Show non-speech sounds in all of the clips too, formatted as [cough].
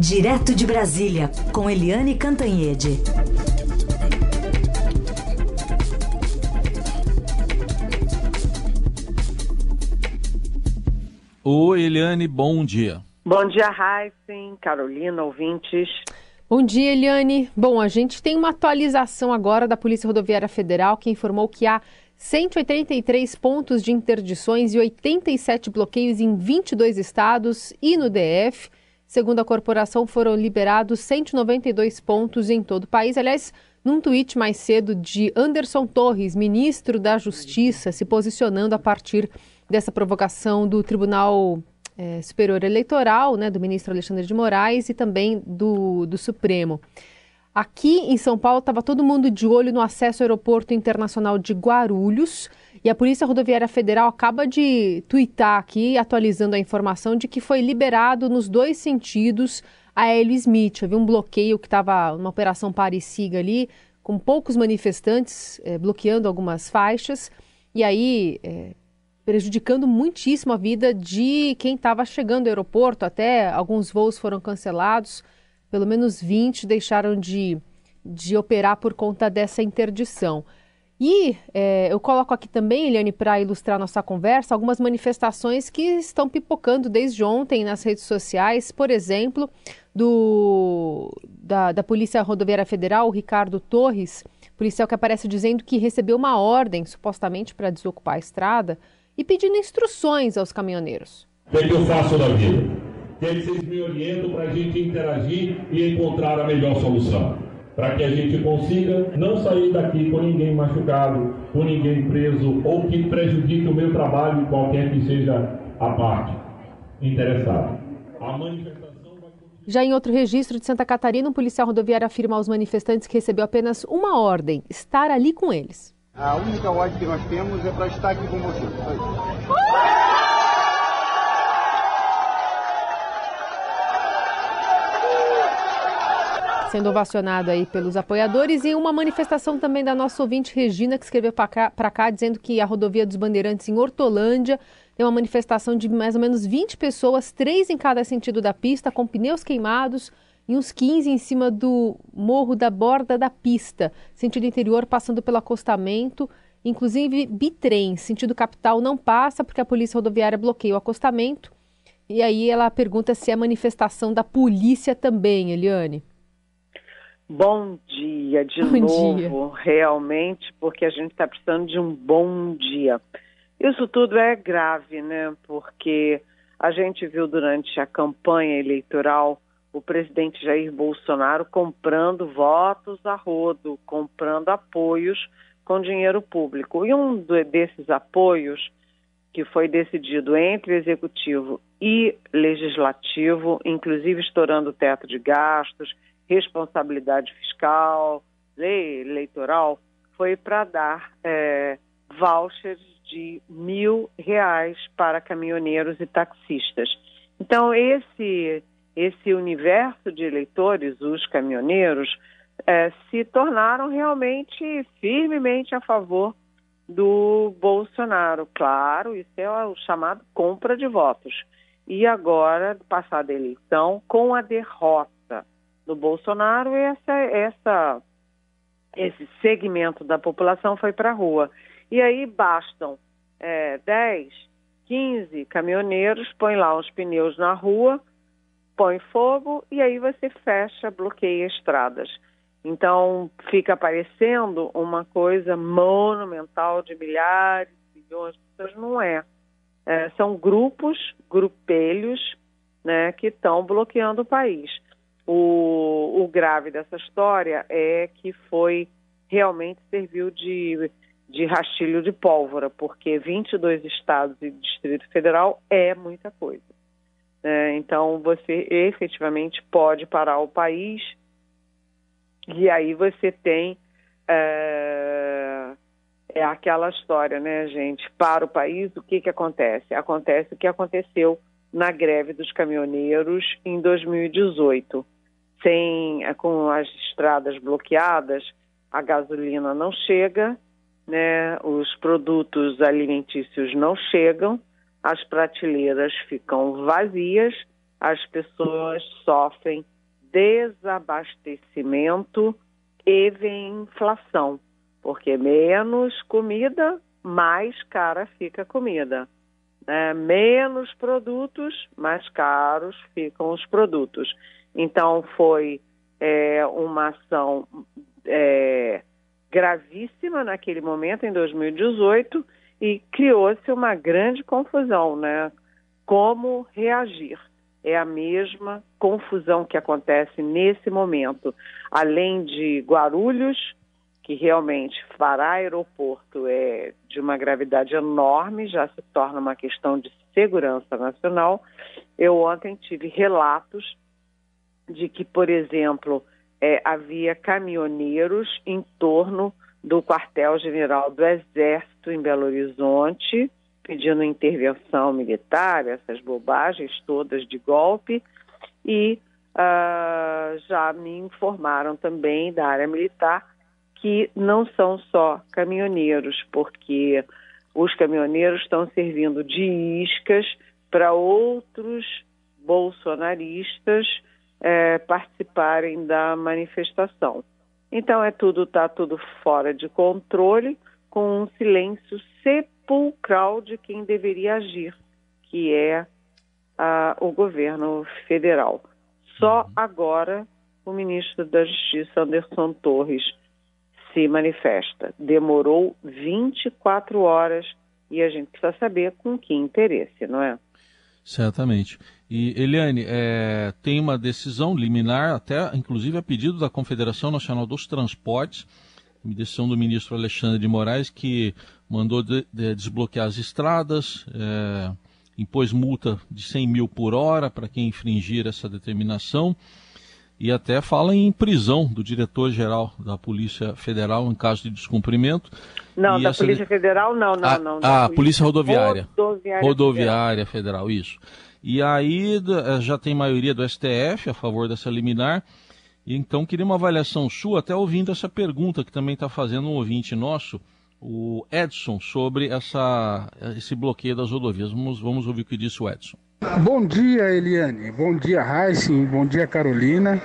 Direto de Brasília, com Eliane Cantanhede. Oi, Eliane, bom dia. Bom dia, Heisen, Carolina, ouvintes. Bom dia, Eliane. Bom, a gente tem uma atualização agora da Polícia Rodoviária Federal que informou que há 183 pontos de interdições e 87 bloqueios em 22 estados e no DF. Segundo a corporação, foram liberados 192 pontos em todo o país. Aliás, num tweet mais cedo de Anderson Torres, ministro da Justiça, se posicionando a partir dessa provocação do Tribunal é, Superior Eleitoral, né, do ministro Alexandre de Moraes e também do, do Supremo. Aqui em São Paulo estava todo mundo de olho no acesso ao aeroporto internacional de Guarulhos. E a Polícia Rodoviária Federal acaba de tuitar aqui, atualizando a informação de que foi liberado nos dois sentidos a Hélio Smith. Havia um bloqueio que estava uma operação parecida ali, com poucos manifestantes é, bloqueando algumas faixas, e aí é, prejudicando muitíssimo a vida de quem estava chegando ao aeroporto. Até alguns voos foram cancelados, pelo menos 20 deixaram de, de operar por conta dessa interdição. E é, eu coloco aqui também, Eliane, para ilustrar nossa conversa, algumas manifestações que estão pipocando desde ontem nas redes sociais, por exemplo, do, da, da Polícia Rodoviária Federal, Ricardo Torres, policial que aparece dizendo que recebeu uma ordem, supostamente para desocupar a estrada, e pedindo instruções aos caminhoneiros. O que, é eu faço da vida? Que vocês me orientam para a gente interagir e encontrar a melhor solução para que a gente consiga não sair daqui com ninguém machucado, com ninguém preso ou que prejudique o meu trabalho, qualquer que seja a parte interessada. A manifestação vai... Já em outro registro de Santa Catarina, um policial rodoviário afirma aos manifestantes que recebeu apenas uma ordem: estar ali com eles. A única ordem que nós temos é para estar aqui com vocês. Sendo ovacionado aí pelos apoiadores e uma manifestação também da nossa ouvinte Regina que escreveu para cá, cá dizendo que a rodovia dos Bandeirantes em Hortolândia tem uma manifestação de mais ou menos 20 pessoas, três em cada sentido da pista, com pneus queimados e uns 15 em cima do morro da borda da pista, sentido interior passando pelo acostamento. Inclusive, bitrem, sentido capital, não passa porque a polícia rodoviária bloqueia o acostamento. E aí ela pergunta se é manifestação da polícia também, Eliane. Bom dia de bom novo, dia. realmente, porque a gente está precisando de um bom dia. Isso tudo é grave, né? Porque a gente viu durante a campanha eleitoral o presidente Jair Bolsonaro comprando votos a rodo, comprando apoios com dinheiro público. E um desses apoios, que foi decidido entre executivo e legislativo, inclusive estourando o teto de gastos responsabilidade fiscal, lei eleitoral, foi para dar é, vouchers de mil reais para caminhoneiros e taxistas. Então, esse, esse universo de eleitores, os caminhoneiros, é, se tornaram realmente firmemente a favor do Bolsonaro. Claro, isso é o chamado compra de votos. E agora, passada a eleição, com a derrota do Bolsonaro, essa, essa, esse segmento da população foi para a rua. E aí bastam é, 10, 15 caminhoneiros, põe lá os pneus na rua, põe fogo e aí você fecha, bloqueia estradas. Então fica aparecendo uma coisa monumental de milhares, milhões de pessoas, não é. é são grupos, grupelhos, né, que estão bloqueando o país. O, o grave dessa história é que foi realmente serviu de, de rastilho de pólvora, porque 22 estados e Distrito Federal é muita coisa. É, então, você efetivamente pode parar o país e aí você tem. É, é aquela história, né, gente? Para o país, o que, que acontece? Acontece o que aconteceu na greve dos caminhoneiros em 2018 sem é, com as estradas bloqueadas, a gasolina não chega, né? Os produtos alimentícios não chegam, as prateleiras ficam vazias as pessoas sofrem desabastecimento e vem inflação, porque menos comida, mais cara fica a comida. Né? Menos produtos, mais caros ficam os produtos. Então, foi é, uma ação é, gravíssima naquele momento, em 2018, e criou-se uma grande confusão, né? Como reagir? É a mesma confusão que acontece nesse momento. Além de Guarulhos, que realmente fará aeroporto é de uma gravidade enorme, já se torna uma questão de segurança nacional. Eu ontem tive relatos de que, por exemplo, é, havia caminhoneiros em torno do quartel-general do Exército em Belo Horizonte, pedindo intervenção militar, essas bobagens todas de golpe, e uh, já me informaram também da área militar que não são só caminhoneiros, porque os caminhoneiros estão servindo de iscas para outros bolsonaristas é, participarem da manifestação. Então é tudo está tudo fora de controle, com um silêncio sepulcral de quem deveria agir, que é a, o governo federal. Só uhum. agora o ministro da Justiça Anderson Torres se manifesta. Demorou 24 horas e a gente precisa saber com que interesse, não é? Certamente. E, Eliane, é, tem uma decisão liminar, até inclusive a pedido da Confederação Nacional dos Transportes, decisão do ministro Alexandre de Moraes, que mandou de, de desbloquear as estradas, é, impôs multa de 100 mil por hora para quem infringir essa determinação e até fala em prisão do diretor-geral da Polícia Federal em caso de descumprimento. Não, e da Polícia de... Federal não, não, a, não. A, Polícia Rodoviária. Rodoviária, Rodoviária Federal. Federal, isso. E aí eh, já tem maioria do STF a favor dessa liminar. Então queria uma avaliação sua, até ouvindo essa pergunta que também está fazendo um ouvinte nosso, o Edson, sobre essa, esse bloqueio das rodovias. Vamos, vamos ouvir o que disse o Edson. Bom dia, Eliane. Bom dia, Heissing. Bom dia, Carolina.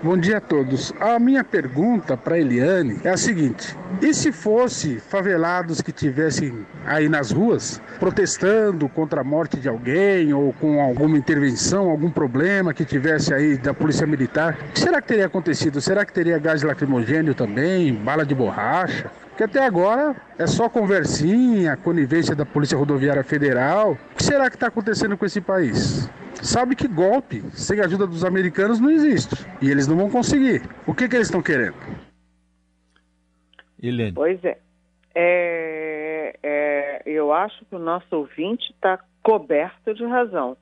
Bom dia a todos. A minha pergunta para Eliane é a seguinte: e se fosse favelados que tivessem aí nas ruas protestando contra a morte de alguém ou com alguma intervenção, algum problema que tivesse aí da Polícia Militar, o que será que teria acontecido? Será que teria gás lacrimogênio também, bala de borracha? Que até agora é só conversinha, conivência da Polícia Rodoviária Federal. O que será que está acontecendo com esse país? Sabe que golpe sem a ajuda dos americanos não existe. E eles não vão conseguir. O que, que eles estão querendo? Helene. Pois é. é, é eu acho que o nosso ouvinte está coberto de razão.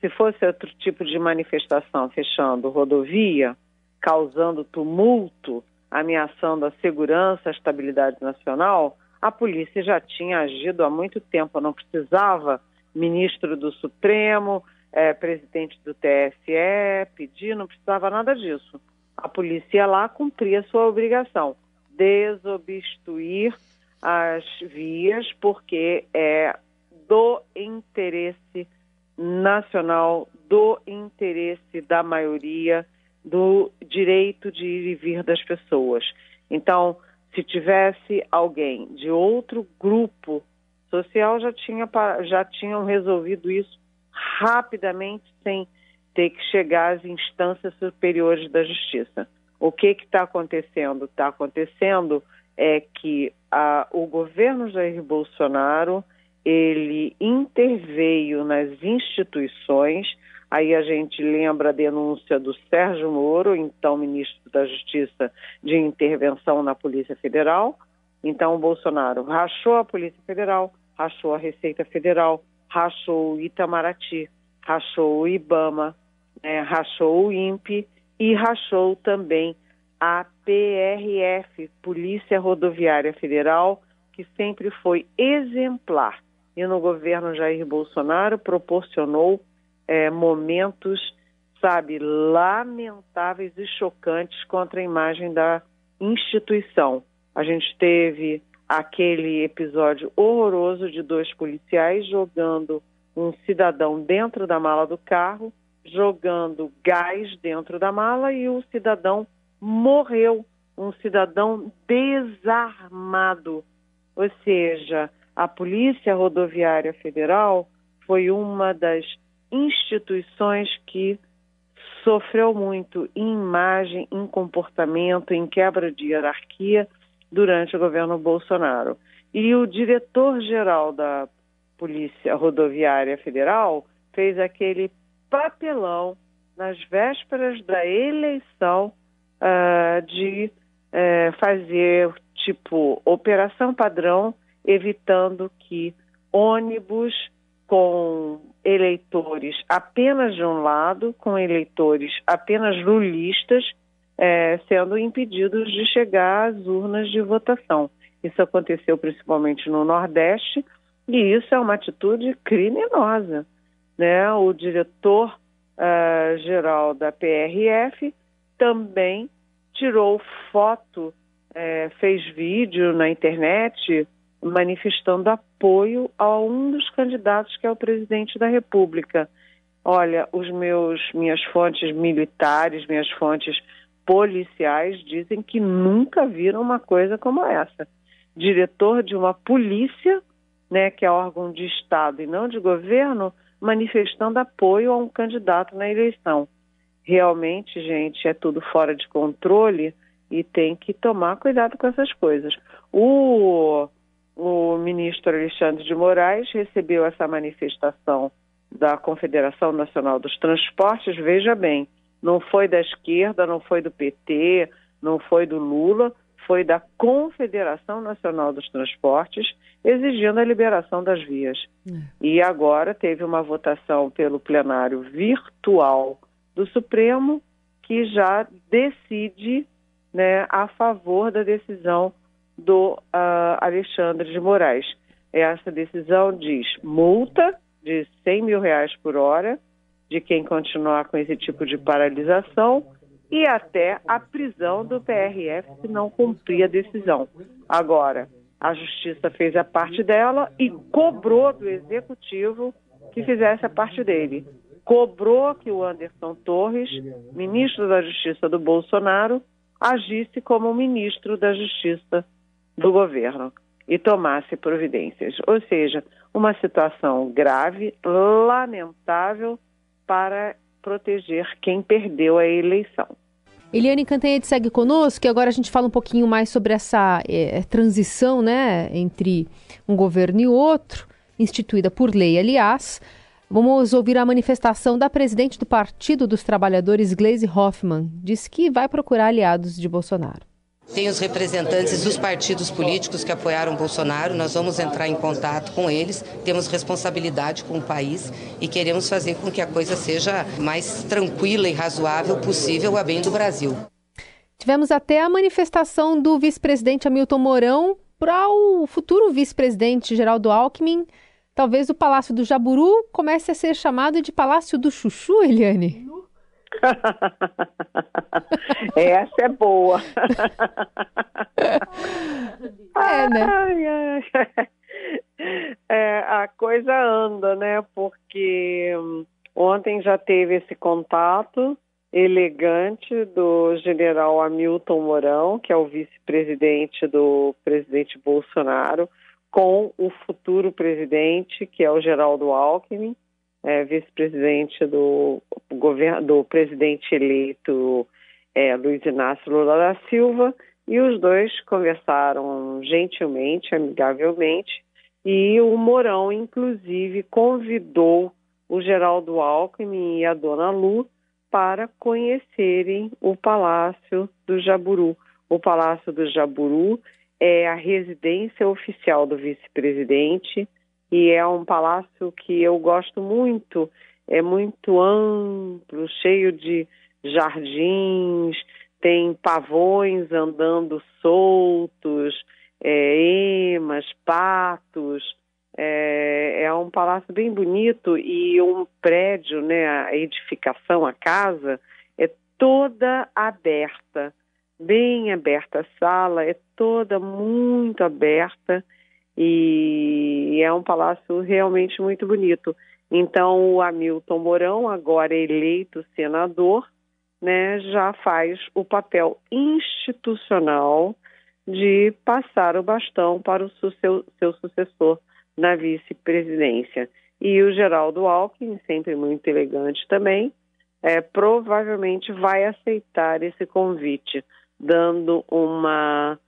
Se fosse outro tipo de manifestação fechando rodovia, causando tumulto, ameaçando a segurança, a estabilidade nacional, a polícia já tinha agido há muito tempo, não precisava ministro do Supremo, é, presidente do TSE pedir, não precisava nada disso. A polícia ia lá cumprir a sua obrigação, desobstruir as vias, porque é do interesse nacional, do interesse da maioria do direito de ir e vir das pessoas. Então, se tivesse alguém de outro grupo social, já, tinha, já tinham resolvido isso rapidamente, sem ter que chegar às instâncias superiores da justiça. O que está acontecendo? Está acontecendo é que a, o governo Jair Bolsonaro ele interveio nas instituições Aí a gente lembra a denúncia do Sérgio Moro, então ministro da Justiça, de intervenção na Polícia Federal. Então o Bolsonaro rachou a Polícia Federal, rachou a Receita Federal, rachou o Itamaraty, rachou o IBAMA, né, rachou o INPE e rachou também a PRF, Polícia Rodoviária Federal, que sempre foi exemplar e no governo Jair Bolsonaro proporcionou é, momentos, sabe, lamentáveis e chocantes contra a imagem da instituição. A gente teve aquele episódio horroroso de dois policiais jogando um cidadão dentro da mala do carro, jogando gás dentro da mala e o cidadão morreu, um cidadão desarmado. Ou seja, a Polícia Rodoviária Federal foi uma das instituições que sofreu muito em imagem, em comportamento, em quebra de hierarquia durante o governo Bolsonaro. E o diretor-geral da Polícia Rodoviária Federal fez aquele papelão nas vésperas da eleição uh, de uh, fazer tipo operação padrão, evitando que ônibus com eleitores apenas de um lado, com eleitores apenas lulistas, é, sendo impedidos de chegar às urnas de votação. Isso aconteceu principalmente no Nordeste e isso é uma atitude criminosa. Né? O diretor uh, geral da PRF também tirou foto, é, fez vídeo na internet manifestando apoio a um dos candidatos que é o presidente da República. Olha, os meus minhas fontes militares, minhas fontes policiais dizem que nunca viram uma coisa como essa. Diretor de uma polícia, né, que é órgão de Estado e não de governo, manifestando apoio a um candidato na eleição. Realmente, gente, é tudo fora de controle e tem que tomar cuidado com essas coisas. O o ministro Alexandre de Moraes recebeu essa manifestação da Confederação Nacional dos Transportes. Veja bem, não foi da esquerda, não foi do PT, não foi do Lula, foi da Confederação Nacional dos Transportes, exigindo a liberação das vias. É. E agora teve uma votação pelo plenário virtual do Supremo que já decide né, a favor da decisão do uh, Alexandre de Moraes. Essa decisão diz multa de 100 mil reais por hora de quem continuar com esse tipo de paralisação e até a prisão do PRF se não cumprir a decisão. Agora, a Justiça fez a parte dela e cobrou do Executivo que fizesse a parte dele. Cobrou que o Anderson Torres, ministro da Justiça do Bolsonaro, agisse como ministro da Justiça do governo e tomasse providências. Ou seja, uma situação grave, lamentável para proteger quem perdeu a eleição. Eliane Cantanhede segue conosco e agora a gente fala um pouquinho mais sobre essa é, transição né, entre um governo e outro, instituída por lei, aliás. Vamos ouvir a manifestação da presidente do Partido dos Trabalhadores, Gleisi Hoffmann. Diz que vai procurar aliados de Bolsonaro. Tem os representantes dos partidos políticos que apoiaram Bolsonaro, nós vamos entrar em contato com eles, temos responsabilidade com o país e queremos fazer com que a coisa seja mais tranquila e razoável possível a bem do Brasil. Tivemos até a manifestação do vice-presidente Hamilton Mourão para o futuro vice-presidente Geraldo Alckmin. Talvez o Palácio do Jaburu comece a ser chamado de Palácio do Chuchu, Eliane. [laughs] Essa é boa. [laughs] é, né? É, a coisa anda, né? Porque hum, ontem já teve esse contato elegante do general Hamilton Mourão, que é o vice-presidente do presidente Bolsonaro, com o futuro presidente, que é o Geraldo Alckmin é, vice-presidente do governo, do presidente eleito é, Luiz Inácio Lula da Silva, e os dois conversaram gentilmente, amigavelmente, e o Mourão, inclusive, convidou o Geraldo Alckmin e a Dona Lu para conhecerem o Palácio do Jaburu. O Palácio do Jaburu é a residência oficial do vice-presidente, e é um palácio que eu gosto muito, é muito amplo, cheio de jardins, tem pavões andando soltos, é, emas, patos, é, é, um palácio bem bonito e um prédio, né, a edificação, a casa, é toda aberta, bem aberta. A sala é toda muito aberta e é um palácio realmente muito bonito. Então, o Hamilton Mourão, agora eleito senador, né, já faz o papel institucional de passar o bastão para o seu, seu sucessor na vice-presidência. E o Geraldo Alckmin, sempre muito elegante também, é, provavelmente vai aceitar esse convite, dando uma,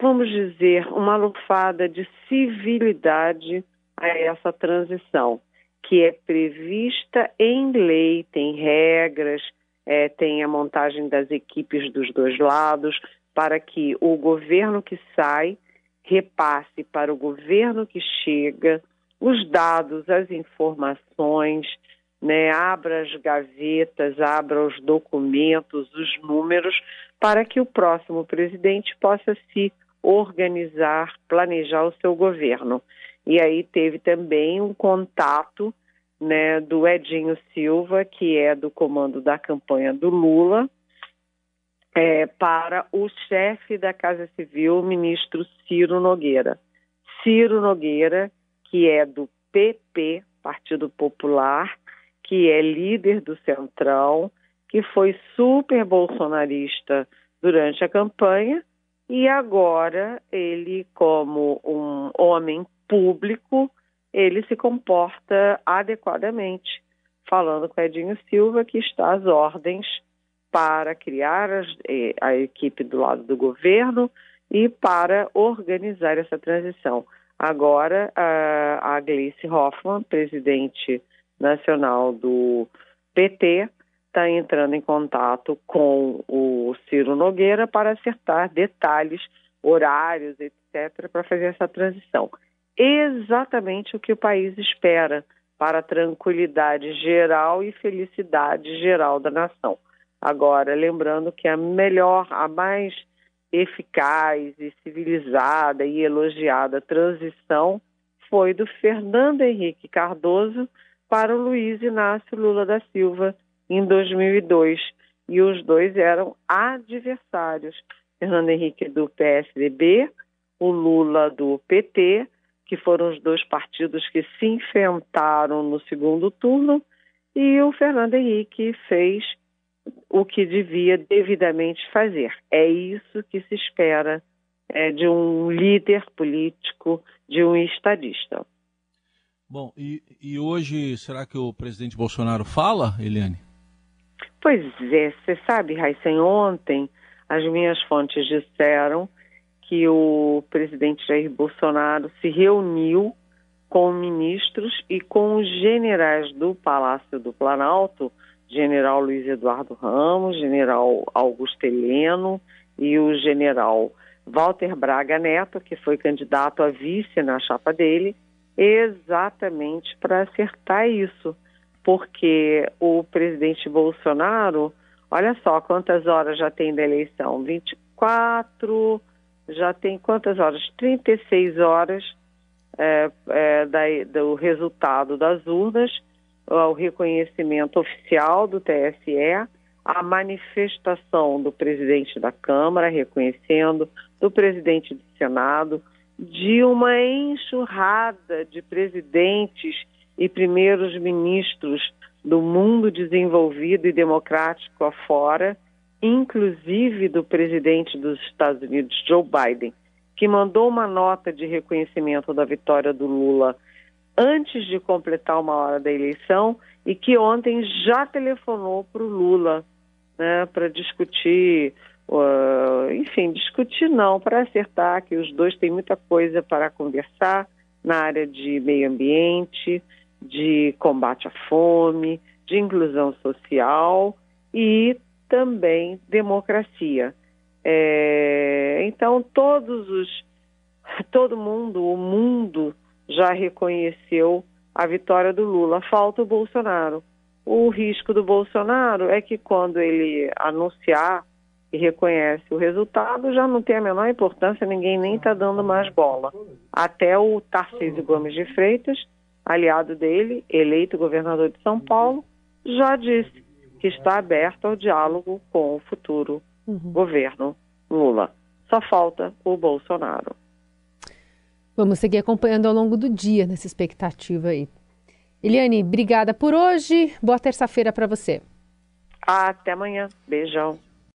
vamos dizer, uma lufada de civilidade a essa transição, que é prevista em lei, tem regras, é, tem a montagem das equipes dos dois lados, para que o governo que sai repasse para o governo que chega os dados, as informações, né, abra as gavetas, abra os documentos, os números, para que o próximo presidente possa se organizar, planejar o seu governo. E aí teve também um contato né, do Edinho Silva, que é do comando da campanha do Lula, é, para o chefe da Casa Civil, o ministro Ciro Nogueira. Ciro Nogueira, que é do PP, Partido Popular, que é líder do Centrão, que foi super bolsonarista durante a campanha e agora ele, como um homem público, ele se comporta adequadamente, falando com Edinho Silva que está às ordens para criar as, eh, a equipe do lado do governo e para organizar essa transição. Agora, a, a Gleice Hoffmann, presidente nacional do PT está entrando em contato com o Ciro Nogueira para acertar detalhes, horários, etc., para fazer essa transição. Exatamente o que o país espera para a tranquilidade geral e felicidade geral da nação. Agora, lembrando que a melhor, a mais eficaz e civilizada e elogiada transição foi do Fernando Henrique Cardoso para o Luiz Inácio Lula da Silva em 2002. E os dois eram adversários. Fernando Henrique do PSDB, o Lula do PT, que foram os dois partidos que se enfrentaram no segundo turno, e o Fernando Henrique fez o que devia devidamente fazer. É isso que se espera é, de um líder político, de um estadista. Bom, e, e hoje será que o presidente Bolsonaro fala, Eliane? Pois é, você sabe, Raíssen, ontem as minhas fontes disseram que o presidente Jair Bolsonaro se reuniu com ministros e com os generais do Palácio do Planalto, general Luiz Eduardo Ramos, general Augusto Heleno e o general Walter Braga Neto, que foi candidato a vice na chapa dele, exatamente para acertar isso, porque o presidente Bolsonaro, olha só quantas horas já tem da eleição, 24, já tem quantas horas? 36 horas é, é, da, do resultado das urnas, o reconhecimento oficial do TSE, a manifestação do presidente da Câmara reconhecendo, do presidente do Senado, de uma enxurrada de presidentes e primeiros ministros do mundo desenvolvido e democrático afora, inclusive do presidente dos Estados Unidos, Joe Biden, que mandou uma nota de reconhecimento da vitória do Lula antes de completar uma hora da eleição e que ontem já telefonou para o Lula né, para discutir uh, enfim, discutir não, para acertar que os dois têm muita coisa para conversar na área de meio ambiente, de combate à fome, de inclusão social e também democracia. É, então todos os todo mundo, o mundo já reconheceu a vitória do Lula. Falta o Bolsonaro. O risco do Bolsonaro é que quando ele anunciar e reconhece o resultado, já não tem a menor importância, ninguém nem está dando mais bola. Até o Tarcísio Gomes de Freitas, aliado dele, eleito governador de São Paulo, já disse que está aberto ao diálogo com o futuro uhum. governo Lula. Só falta o Bolsonaro. Vamos seguir acompanhando ao longo do dia nessa expectativa aí. Eliane, obrigada por hoje. Boa terça-feira para você. Até amanhã. Beijão.